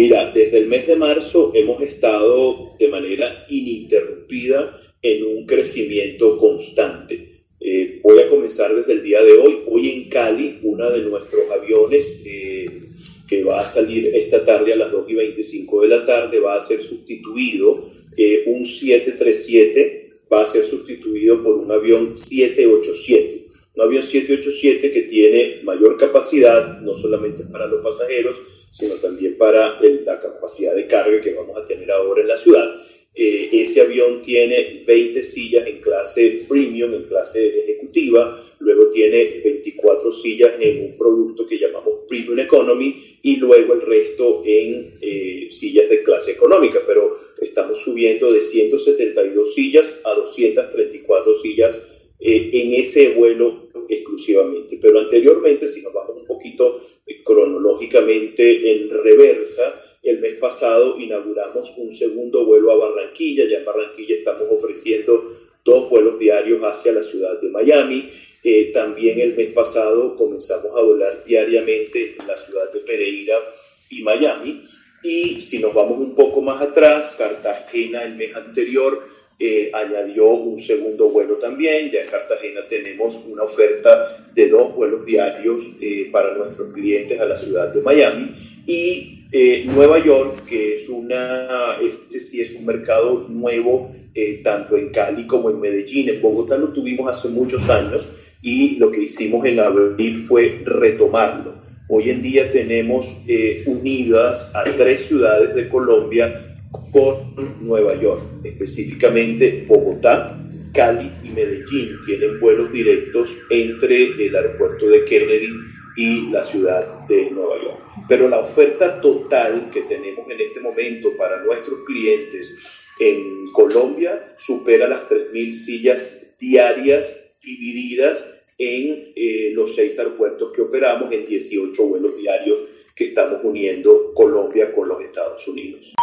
Mira, desde el mes de marzo hemos estado de manera ininterrumpida en un crecimiento constante. Eh, voy a comenzar desde el día de hoy. Hoy en Cali, uno de nuestros aviones eh, que va a salir esta tarde a las 2 y 25 de la tarde va a ser sustituido, eh, un 737 va a ser sustituido por un avión 787. Un avión 787 que tiene mayor capacidad, no solamente para los pasajeros, sino también para la capacidad de carga que vamos a tener ahora en la ciudad. Eh, ese avión tiene 20 sillas en clase premium, en clase ejecutiva, luego tiene 24 sillas en un producto que llamamos premium economy y luego el resto en eh, sillas de clase económica, pero estamos subiendo de 172 sillas a 234 sillas eh, en ese vuelo exclusivamente. Pero anteriormente, si nos vamos un poquito cronológicamente en reversa, el mes pasado inauguramos un segundo vuelo a Barranquilla. Ya en Barranquilla estamos ofreciendo dos vuelos diarios hacia la ciudad de Miami. Eh, también el mes pasado comenzamos a volar diariamente entre la ciudad de Pereira y Miami. Y si nos vamos un poco más atrás, Cartagena el mes anterior eh, añadió un segundo vuelo también. Ya en Cartagena tenemos una oferta de dos vuelos diarios eh, para nuestros clientes a la ciudad de Miami. Y eh, Nueva York, que es una, este sí es un mercado nuevo, eh, tanto en Cali como en Medellín. En Bogotá lo tuvimos hace muchos años y lo que hicimos en abril fue retomarlo. Hoy en día tenemos eh, unidas a tres ciudades de Colombia con Nueva York, específicamente Bogotá, Cali y Medellín. Tienen vuelos directos entre el aeropuerto de Kennedy y la ciudad de Nueva York. Pero la oferta total que tenemos en este momento para nuestros clientes en Colombia supera las 3.000 sillas diarias divididas en eh, los seis aeropuertos que operamos en 18 vuelos diarios que estamos uniendo Colombia con los Estados Unidos.